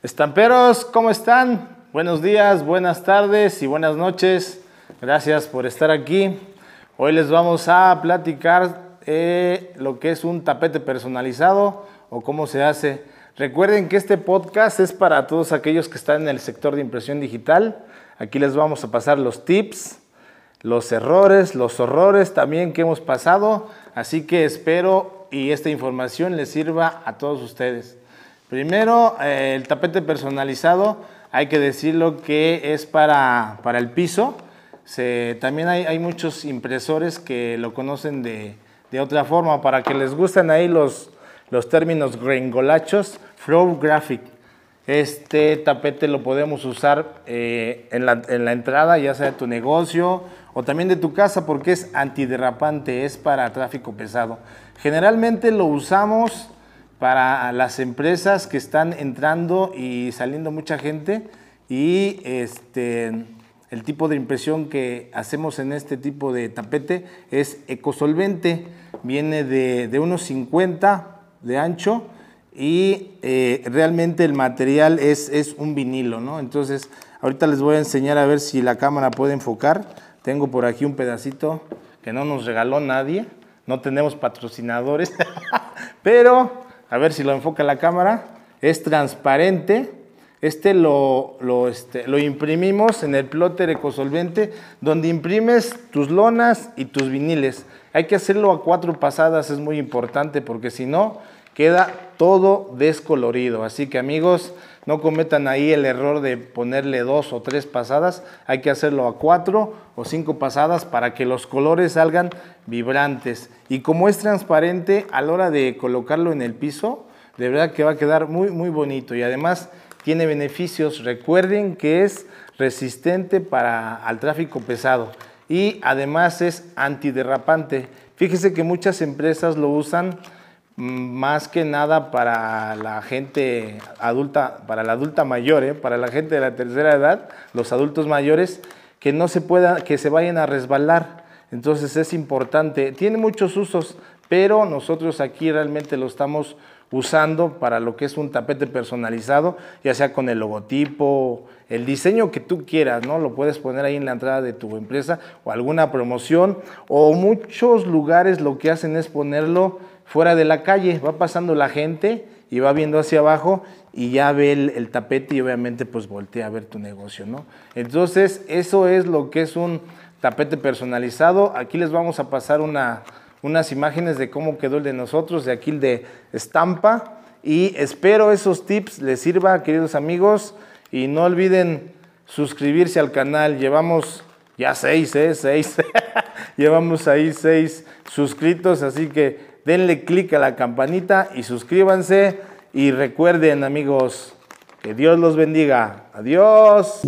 Estamperos, ¿cómo están? Buenos días, buenas tardes y buenas noches. Gracias por estar aquí. Hoy les vamos a platicar eh, lo que es un tapete personalizado o cómo se hace. Recuerden que este podcast es para todos aquellos que están en el sector de impresión digital. Aquí les vamos a pasar los tips, los errores, los horrores también que hemos pasado. Así que espero y esta información les sirva a todos ustedes. Primero, eh, el tapete personalizado, hay que decirlo que es para, para el piso. también hay, hay, muchos impresores que lo conocen de, de, otra forma, para que les gusten ahí los, los términos gringolachos, flow graphic. Este tapete lo podemos usar eh, en, la, en, la, entrada, ya sea de tu negocio o también de tu casa, porque es antiderrapante, es para tráfico pesado. Generalmente lo usamos para las empresas que están entrando y saliendo mucha gente y este, el tipo de impresión que hacemos en este tipo de tapete es ecosolvente, viene de, de unos 50 de ancho y eh, realmente el material es, es un vinilo, ¿no? Entonces, ahorita les voy a enseñar a ver si la cámara puede enfocar. Tengo por aquí un pedacito que no nos regaló nadie, no tenemos patrocinadores, pero a ver si lo enfoca la cámara, es transparente. Este lo, lo, este, lo imprimimos en el plotter ecosolvente, donde imprimes tus lonas y tus viniles. Hay que hacerlo a cuatro pasadas, es muy importante, porque si no, queda todo descolorido. Así que amigos, no cometan ahí el error de ponerle dos o tres pasadas, hay que hacerlo a cuatro o cinco pasadas para que los colores salgan vibrantes. Y como es transparente, a la hora de colocarlo en el piso, de verdad que va a quedar muy, muy bonito. Y además tiene beneficios. Recuerden que es resistente para al tráfico pesado y además es antiderrapante. Fíjese que muchas empresas lo usan más que nada para la gente adulta, para la adulta mayor, ¿eh? para la gente de la tercera edad, los adultos mayores, que no se pueda, que se vayan a resbalar. Entonces es importante, tiene muchos usos, pero nosotros aquí realmente lo estamos usando para lo que es un tapete personalizado, ya sea con el logotipo, el diseño que tú quieras, ¿no? Lo puedes poner ahí en la entrada de tu empresa o alguna promoción, o muchos lugares lo que hacen es ponerlo fuera de la calle, va pasando la gente y va viendo hacia abajo y ya ve el, tapete y obviamente pues voltea a ver tu negocio, ¿no? Entonces eso es lo que es un tapete personalizado. Aquí les vamos a pasar una, unas imágenes de cómo quedó el de nosotros, de aquí el de estampa y espero esos tips les sirva, queridos amigos, y no olviden suscribirse al canal. Llevamos ya seis, ¿eh? Seis. Llevamos ahí seis suscritos, así que denle clic a la campanita y suscríbanse. Y recuerden amigos, que Dios los bendiga. Adiós.